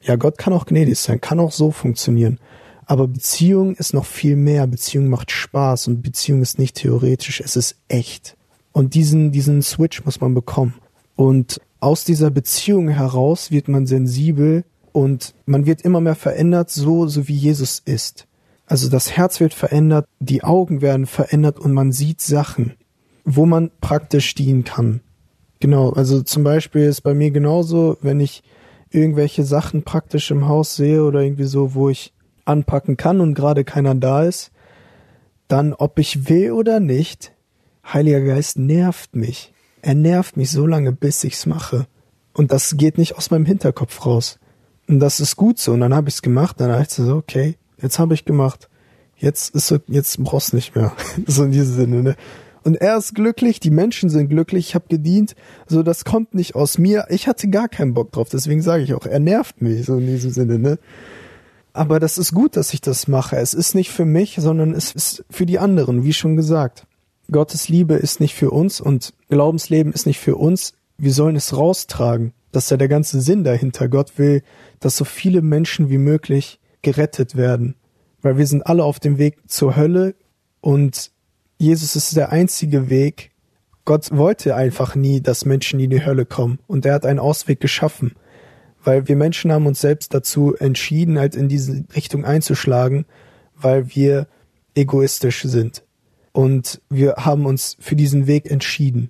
Ja, Gott kann auch gnädig sein, kann auch so funktionieren. Aber Beziehung ist noch viel mehr. Beziehung macht Spaß und Beziehung ist nicht theoretisch, es ist echt. Und diesen, diesen Switch muss man bekommen. Und aus dieser Beziehung heraus wird man sensibel und man wird immer mehr verändert, so, so wie Jesus ist. Also das Herz wird verändert, die Augen werden verändert und man sieht Sachen, wo man praktisch dienen kann. Genau, also zum Beispiel ist bei mir genauso, wenn ich irgendwelche Sachen praktisch im Haus sehe oder irgendwie so, wo ich anpacken kann und gerade keiner da ist, dann ob ich will oder nicht, Heiliger Geist nervt mich er nervt mich so lange, bis ich's mache. Und das geht nicht aus meinem Hinterkopf raus. Und das ist gut so. Und dann habe ich's gemacht. Dann dachte ich so, okay, jetzt habe ich gemacht. Jetzt ist so, jetzt brauchst nicht mehr. so in diesem Sinne, ne? Und er ist glücklich, die Menschen sind glücklich, ich habe gedient. So, das kommt nicht aus mir. Ich hatte gar keinen Bock drauf, deswegen sage ich auch, er nervt mich, so in diesem Sinne, ne? Aber das ist gut, dass ich das mache. Es ist nicht für mich, sondern es ist für die anderen, wie schon gesagt. Gottes Liebe ist nicht für uns und Glaubensleben ist nicht für uns. Wir sollen es raustragen. Das ist ja der ganze Sinn dahinter. Gott will, dass so viele Menschen wie möglich gerettet werden. Weil wir sind alle auf dem Weg zur Hölle und Jesus ist der einzige Weg. Gott wollte einfach nie, dass Menschen in die Hölle kommen. Und er hat einen Ausweg geschaffen. Weil wir Menschen haben uns selbst dazu entschieden, halt in diese Richtung einzuschlagen, weil wir egoistisch sind. Und wir haben uns für diesen Weg entschieden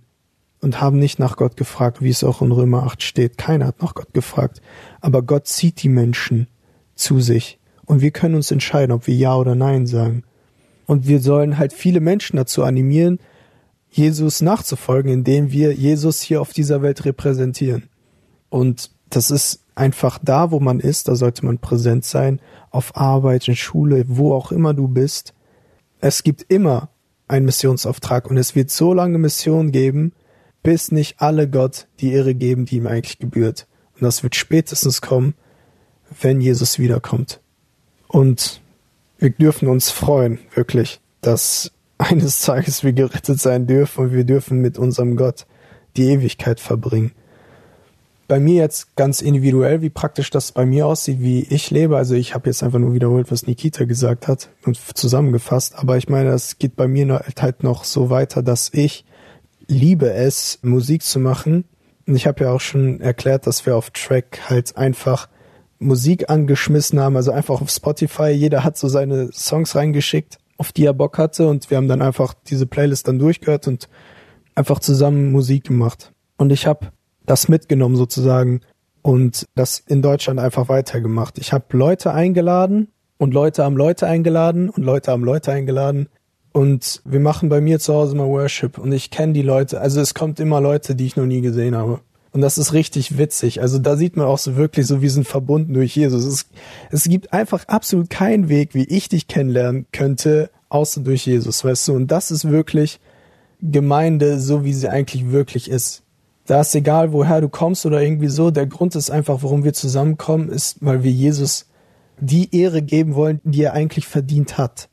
und haben nicht nach Gott gefragt, wie es auch in Römer 8 steht. Keiner hat nach Gott gefragt. Aber Gott zieht die Menschen zu sich. Und wir können uns entscheiden, ob wir Ja oder Nein sagen. Und wir sollen halt viele Menschen dazu animieren, Jesus nachzufolgen, indem wir Jesus hier auf dieser Welt repräsentieren. Und das ist einfach da, wo man ist, da sollte man präsent sein, auf Arbeit, in Schule, wo auch immer du bist. Es gibt immer ein Missionsauftrag und es wird so lange Mission geben, bis nicht alle Gott die Ehre geben, die ihm eigentlich gebührt. Und das wird spätestens kommen, wenn Jesus wiederkommt. Und wir dürfen uns freuen, wirklich, dass eines Tages wir gerettet sein dürfen und wir dürfen mit unserem Gott die Ewigkeit verbringen. Bei mir jetzt ganz individuell, wie praktisch das bei mir aussieht, wie ich lebe. Also ich habe jetzt einfach nur wiederholt, was Nikita gesagt hat und zusammengefasst. Aber ich meine, es geht bei mir halt noch so weiter, dass ich liebe es, Musik zu machen. Und ich habe ja auch schon erklärt, dass wir auf Track halt einfach Musik angeschmissen haben, also einfach auf Spotify. Jeder hat so seine Songs reingeschickt, auf die er Bock hatte und wir haben dann einfach diese Playlist dann durchgehört und einfach zusammen Musik gemacht. Und ich habe das mitgenommen sozusagen und das in Deutschland einfach weitergemacht. Ich habe Leute eingeladen und Leute haben Leute eingeladen und Leute haben Leute eingeladen und wir machen bei mir zu Hause mal Worship und ich kenne die Leute, also es kommt immer Leute, die ich noch nie gesehen habe. Und das ist richtig witzig. Also da sieht man auch so wirklich so, wir sind verbunden durch Jesus. Es, es gibt einfach absolut keinen Weg, wie ich dich kennenlernen könnte, außer durch Jesus, weißt du? Und das ist wirklich Gemeinde, so wie sie eigentlich wirklich ist. Da ist egal, woher du kommst oder irgendwie so. Der Grund ist einfach, warum wir zusammenkommen, ist, weil wir Jesus die Ehre geben wollen, die er eigentlich verdient hat.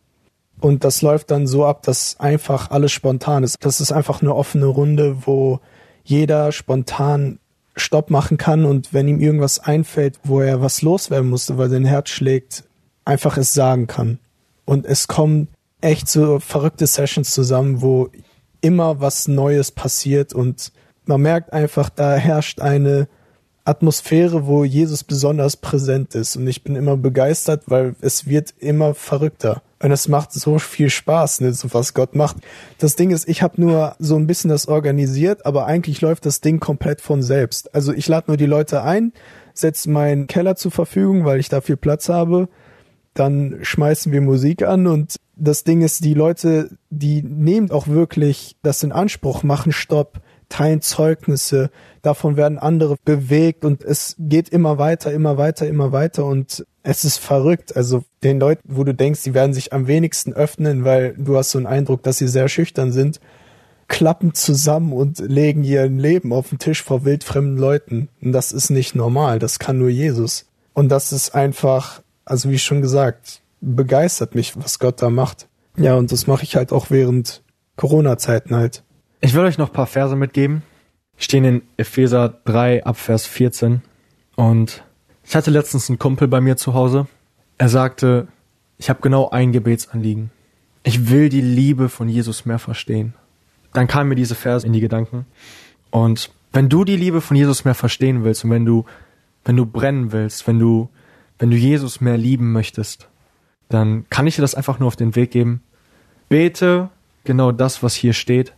Und das läuft dann so ab, dass einfach alles spontan ist. Das ist einfach eine offene Runde, wo jeder spontan Stopp machen kann und wenn ihm irgendwas einfällt, wo er was loswerden musste, weil sein Herz schlägt, einfach es sagen kann. Und es kommen echt so verrückte Sessions zusammen, wo immer was Neues passiert und man merkt einfach, da herrscht eine Atmosphäre, wo Jesus besonders präsent ist. Und ich bin immer begeistert, weil es wird immer verrückter. Und es macht so viel Spaß, ne, so was Gott macht. Das Ding ist, ich habe nur so ein bisschen das organisiert, aber eigentlich läuft das Ding komplett von selbst. Also ich lade nur die Leute ein, setze meinen Keller zur Verfügung, weil ich da viel Platz habe. Dann schmeißen wir Musik an und das Ding ist, die Leute, die nehmen auch wirklich das in Anspruch, machen Stopp, teilen Zeugnisse, davon werden andere bewegt und es geht immer weiter, immer weiter, immer weiter und es ist verrückt. Also den Leuten, wo du denkst, die werden sich am wenigsten öffnen, weil du hast so einen Eindruck, dass sie sehr schüchtern sind, klappen zusammen und legen ihr Leben auf den Tisch vor wildfremden Leuten. Und das ist nicht normal. Das kann nur Jesus. Und das ist einfach, also wie schon gesagt, begeistert mich, was Gott da macht. Ja, und das mache ich halt auch während Corona-Zeiten halt. Ich will euch noch paar Verse mitgeben. Stehen in Epheser 3 ab Vers 14. Und ich hatte letztens einen Kumpel bei mir zu Hause. Er sagte, ich habe genau ein Gebetsanliegen. Ich will die Liebe von Jesus mehr verstehen. Dann kam mir diese Verse in die Gedanken. Und wenn du die Liebe von Jesus mehr verstehen willst und wenn du, wenn du brennen willst, wenn du, wenn du Jesus mehr lieben möchtest, dann kann ich dir das einfach nur auf den Weg geben. Bete genau das, was hier steht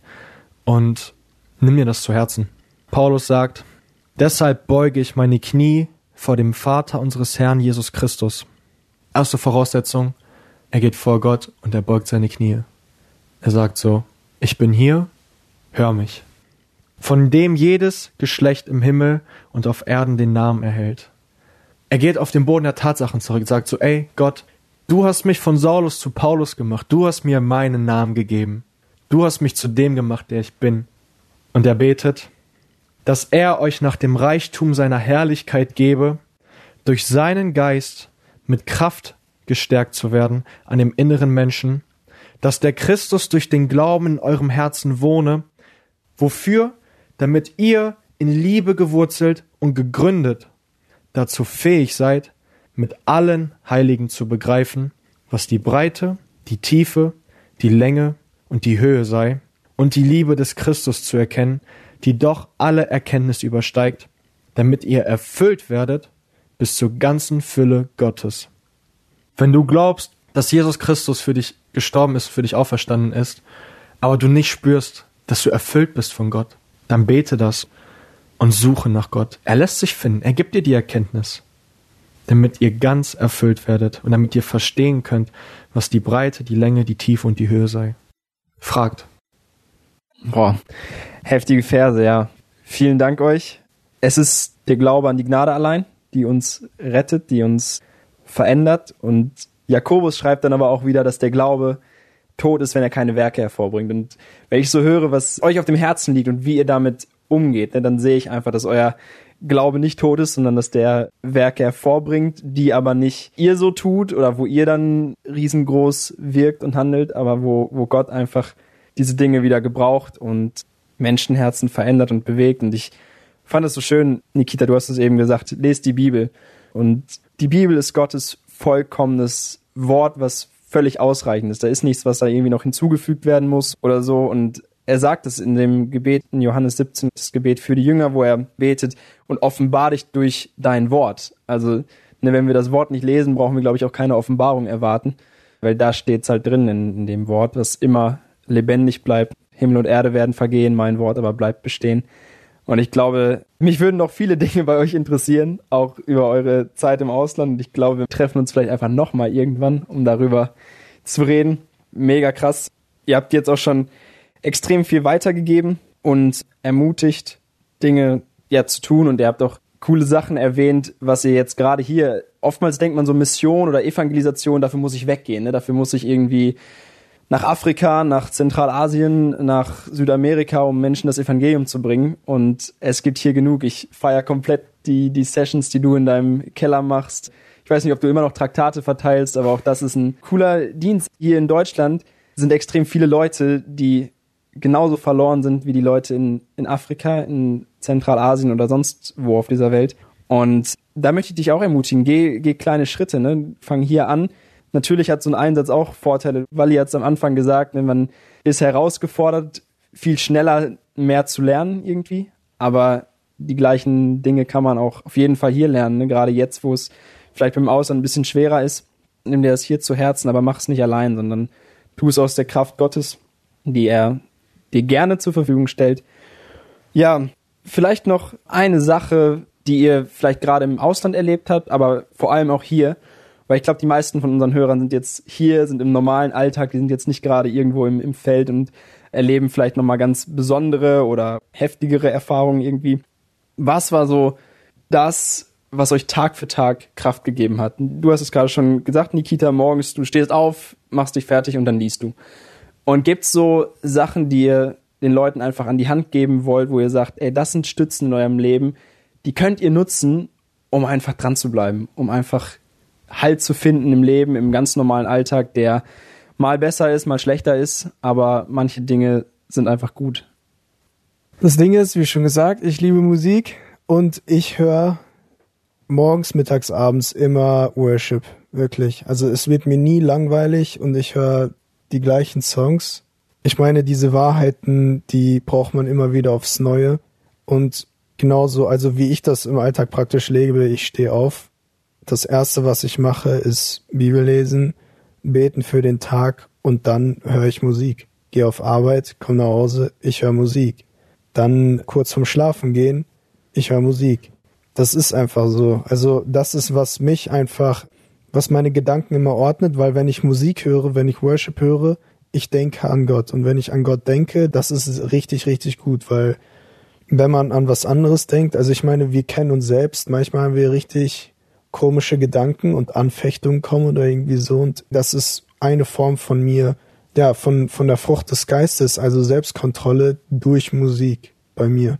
und nimm mir das zu Herzen. Paulus sagt, deshalb beuge ich meine Knie vor dem Vater unseres Herrn Jesus Christus. Erste Voraussetzung, er geht vor Gott und er beugt seine Knie. Er sagt so, ich bin hier, hör mich. Von dem jedes Geschlecht im Himmel und auf Erden den Namen erhält. Er geht auf den Boden der Tatsachen zurück und sagt so, ey Gott, du hast mich von Saulus zu Paulus gemacht, du hast mir meinen Namen gegeben, du hast mich zu dem gemacht, der ich bin. Und er betet, dass er euch nach dem Reichtum seiner Herrlichkeit gebe, durch seinen Geist mit Kraft gestärkt zu werden an dem inneren Menschen, dass der Christus durch den Glauben in eurem Herzen wohne, wofür, damit ihr in Liebe gewurzelt und gegründet dazu fähig seid, mit allen Heiligen zu begreifen, was die Breite, die Tiefe, die Länge und die Höhe sei, und die Liebe des Christus zu erkennen, die doch alle Erkenntnis übersteigt, damit ihr erfüllt werdet bis zur ganzen Fülle Gottes. Wenn du glaubst, dass Jesus Christus für dich gestorben ist, für dich auferstanden ist, aber du nicht spürst, dass du erfüllt bist von Gott, dann bete das und suche nach Gott. Er lässt sich finden, er gibt dir die Erkenntnis, damit ihr ganz erfüllt werdet und damit ihr verstehen könnt, was die Breite, die Länge, die Tiefe und die Höhe sei. Fragt. Boah, heftige Verse, ja. Vielen Dank euch. Es ist der Glaube an die Gnade allein, die uns rettet, die uns verändert. Und Jakobus schreibt dann aber auch wieder, dass der Glaube tot ist, wenn er keine Werke hervorbringt. Und wenn ich so höre, was euch auf dem Herzen liegt und wie ihr damit umgeht, ne, dann sehe ich einfach, dass euer Glaube nicht tot ist, sondern dass der Werke hervorbringt, die aber nicht ihr so tut oder wo ihr dann riesengroß wirkt und handelt, aber wo, wo Gott einfach diese Dinge wieder gebraucht und Menschenherzen verändert und bewegt. Und ich fand es so schön, Nikita, du hast es eben gesagt, lest die Bibel. Und die Bibel ist Gottes vollkommenes Wort, was völlig ausreichend ist. Da ist nichts, was da irgendwie noch hinzugefügt werden muss oder so. Und er sagt es in dem Gebet in Johannes 17, das Gebet für die Jünger, wo er betet und offenbar dich durch dein Wort. Also, ne, wenn wir das Wort nicht lesen, brauchen wir, glaube ich, auch keine Offenbarung erwarten, weil da steht's halt drin in, in dem Wort, was immer lebendig bleibt. Himmel und Erde werden vergehen, mein Wort aber bleibt bestehen. Und ich glaube, mich würden noch viele Dinge bei euch interessieren, auch über eure Zeit im Ausland. Und ich glaube, wir treffen uns vielleicht einfach nochmal irgendwann, um darüber zu reden. Mega krass. Ihr habt jetzt auch schon extrem viel weitergegeben und ermutigt, Dinge ja zu tun. Und ihr habt auch coole Sachen erwähnt, was ihr jetzt gerade hier. Oftmals denkt man so Mission oder Evangelisation, dafür muss ich weggehen, ne? dafür muss ich irgendwie nach Afrika, nach Zentralasien, nach Südamerika, um Menschen das Evangelium zu bringen. Und es gibt hier genug. Ich feiere komplett die, die Sessions, die du in deinem Keller machst. Ich weiß nicht, ob du immer noch Traktate verteilst, aber auch das ist ein cooler Dienst. Hier in Deutschland sind extrem viele Leute, die genauso verloren sind wie die Leute in, in Afrika, in Zentralasien oder sonst wo auf dieser Welt. Und da möchte ich dich auch ermutigen. Geh, geh kleine Schritte, ne? Fang hier an Natürlich hat so ein Einsatz auch Vorteile. Wally hat es am Anfang gesagt, wenn man ist herausgefordert, viel schneller mehr zu lernen irgendwie. Aber die gleichen Dinge kann man auch auf jeden Fall hier lernen. Ne? Gerade jetzt, wo es vielleicht beim Ausland ein bisschen schwerer ist, nimm dir das hier zu Herzen, aber mach es nicht allein, sondern tu es aus der Kraft Gottes, die er dir gerne zur Verfügung stellt. Ja, vielleicht noch eine Sache, die ihr vielleicht gerade im Ausland erlebt habt, aber vor allem auch hier. Weil ich glaube, die meisten von unseren Hörern sind jetzt hier, sind im normalen Alltag, die sind jetzt nicht gerade irgendwo im, im Feld und erleben vielleicht nochmal ganz besondere oder heftigere Erfahrungen irgendwie. Was war so das, was euch Tag für Tag Kraft gegeben hat? Du hast es gerade schon gesagt, Nikita, morgens, du stehst auf, machst dich fertig und dann liest du. Und gibt's so Sachen, die ihr den Leuten einfach an die Hand geben wollt, wo ihr sagt, ey, das sind Stützen in eurem Leben, die könnt ihr nutzen, um einfach dran zu bleiben, um einfach Halt zu finden im Leben, im ganz normalen Alltag, der mal besser ist, mal schlechter ist, aber manche Dinge sind einfach gut. Das Ding ist, wie schon gesagt, ich liebe Musik und ich höre morgens, mittags, abends immer Worship, wirklich. Also es wird mir nie langweilig und ich höre die gleichen Songs. Ich meine, diese Wahrheiten, die braucht man immer wieder aufs Neue. Und genauso, also wie ich das im Alltag praktisch lebe, ich stehe auf, das erste, was ich mache, ist Bibel lesen, beten für den Tag und dann höre ich Musik. Gehe auf Arbeit, komme nach Hause, ich höre Musik. Dann kurz vorm Schlafen gehen, ich höre Musik. Das ist einfach so. Also das ist, was mich einfach, was meine Gedanken immer ordnet, weil wenn ich Musik höre, wenn ich Worship höre, ich denke an Gott. Und wenn ich an Gott denke, das ist richtig, richtig gut, weil wenn man an was anderes denkt, also ich meine, wir kennen uns selbst, manchmal haben wir richtig komische Gedanken und Anfechtungen kommen oder irgendwie so. Und das ist eine Form von mir, ja, von, von der Frucht des Geistes, also Selbstkontrolle durch Musik bei mir.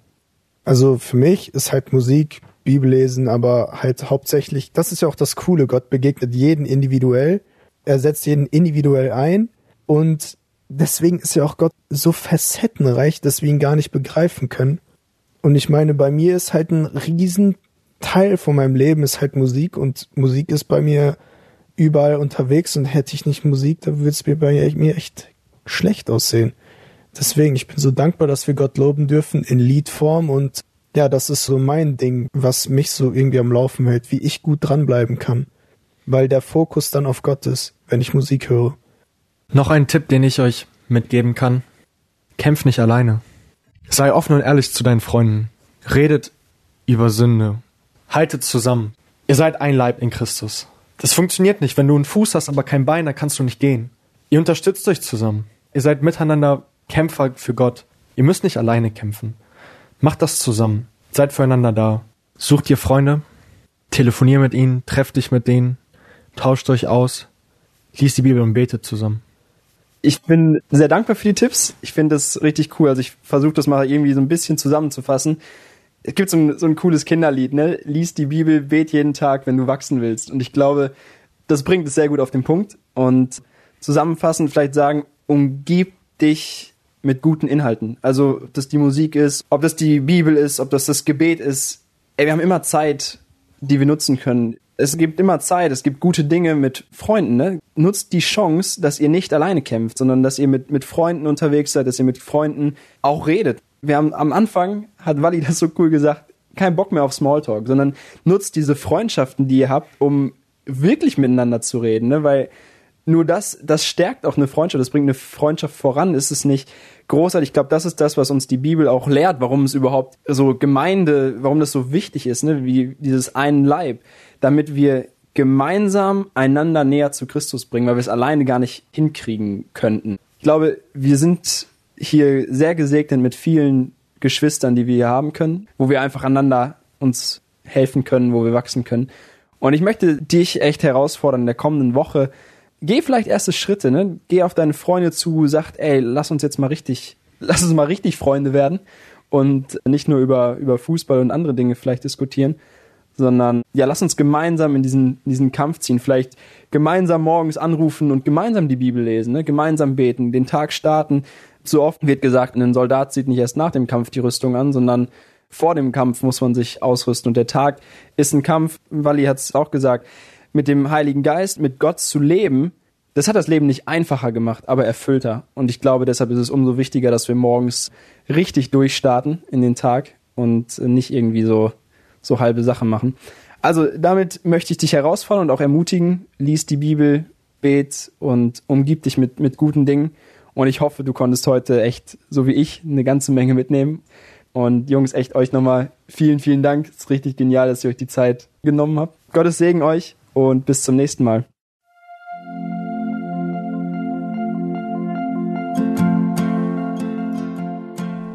Also für mich ist halt Musik, Bibellesen, aber halt hauptsächlich, das ist ja auch das Coole, Gott begegnet jeden individuell, er setzt jeden individuell ein und deswegen ist ja auch Gott so facettenreich, dass wir ihn gar nicht begreifen können. Und ich meine, bei mir ist halt ein riesen Teil von meinem Leben ist halt Musik und Musik ist bei mir überall unterwegs und hätte ich nicht Musik, dann würde es mir bei mir echt schlecht aussehen. Deswegen, ich bin so dankbar, dass wir Gott loben dürfen in Liedform und ja, das ist so mein Ding, was mich so irgendwie am Laufen hält, wie ich gut dranbleiben kann. Weil der Fokus dann auf Gott ist, wenn ich Musik höre. Noch ein Tipp, den ich euch mitgeben kann. Kämpf nicht alleine. Sei offen und ehrlich zu deinen Freunden. Redet über Sünde haltet zusammen. Ihr seid ein Leib in Christus. Das funktioniert nicht. Wenn du einen Fuß hast, aber kein Bein, dann kannst du nicht gehen. Ihr unterstützt euch zusammen. Ihr seid miteinander Kämpfer für Gott. Ihr müsst nicht alleine kämpfen. Macht das zusammen. Seid füreinander da. Sucht ihr Freunde. Telefonier mit ihnen. Trefft dich mit denen. Tauscht euch aus. Liest die Bibel und betet zusammen. Ich bin sehr dankbar für die Tipps. Ich finde das richtig cool. Also ich versuche das mal irgendwie so ein bisschen zusammenzufassen es gibt so ein, so ein cooles Kinderlied, ne? Lies die Bibel, bet jeden Tag, wenn du wachsen willst. Und ich glaube, das bringt es sehr gut auf den Punkt. Und zusammenfassend vielleicht sagen, umgib dich mit guten Inhalten. Also, ob das die Musik ist, ob das die Bibel ist, ob das das Gebet ist. Ey, wir haben immer Zeit, die wir nutzen können. Es gibt immer Zeit, es gibt gute Dinge mit Freunden. Ne? Nutzt die Chance, dass ihr nicht alleine kämpft, sondern dass ihr mit, mit Freunden unterwegs seid, dass ihr mit Freunden auch redet. Wir haben am Anfang, hat Wally das so cool gesagt, kein Bock mehr auf Smalltalk, sondern nutzt diese Freundschaften, die ihr habt, um wirklich miteinander zu reden, ne? weil nur das, das stärkt auch eine Freundschaft, das bringt eine Freundschaft voran. Ist es nicht großartig? Ich glaube, das ist das, was uns die Bibel auch lehrt, warum es überhaupt so Gemeinde, warum das so wichtig ist, ne? wie dieses einen Leib, damit wir gemeinsam einander näher zu Christus bringen, weil wir es alleine gar nicht hinkriegen könnten. Ich glaube, wir sind hier sehr gesegnet mit vielen Geschwistern, die wir hier haben können, wo wir einfach einander uns helfen können, wo wir wachsen können. Und ich möchte dich echt herausfordern in der kommenden Woche, geh vielleicht erste Schritte, ne? Geh auf deine Freunde zu, sag, ey, lass uns jetzt mal richtig, lass uns mal richtig Freunde werden und nicht nur über, über Fußball und andere Dinge vielleicht diskutieren, sondern ja, lass uns gemeinsam in diesen, in diesen Kampf ziehen, vielleicht gemeinsam morgens anrufen und gemeinsam die Bibel lesen, ne? gemeinsam beten, den Tag starten. So oft wird gesagt, ein Soldat zieht nicht erst nach dem Kampf die Rüstung an, sondern vor dem Kampf muss man sich ausrüsten. Und der Tag ist ein Kampf, Wally hat es auch gesagt, mit dem Heiligen Geist, mit Gott zu leben, das hat das Leben nicht einfacher gemacht, aber erfüllter. Und ich glaube, deshalb ist es umso wichtiger, dass wir morgens richtig durchstarten in den Tag und nicht irgendwie so, so halbe Sachen machen. Also damit möchte ich dich herausfordern und auch ermutigen. Lies die Bibel, bet und umgib dich mit, mit guten Dingen. Und ich hoffe, du konntest heute echt, so wie ich, eine ganze Menge mitnehmen. Und Jungs, echt euch nochmal vielen, vielen Dank. Es ist richtig genial, dass ihr euch die Zeit genommen habt. Gottes Segen euch und bis zum nächsten Mal.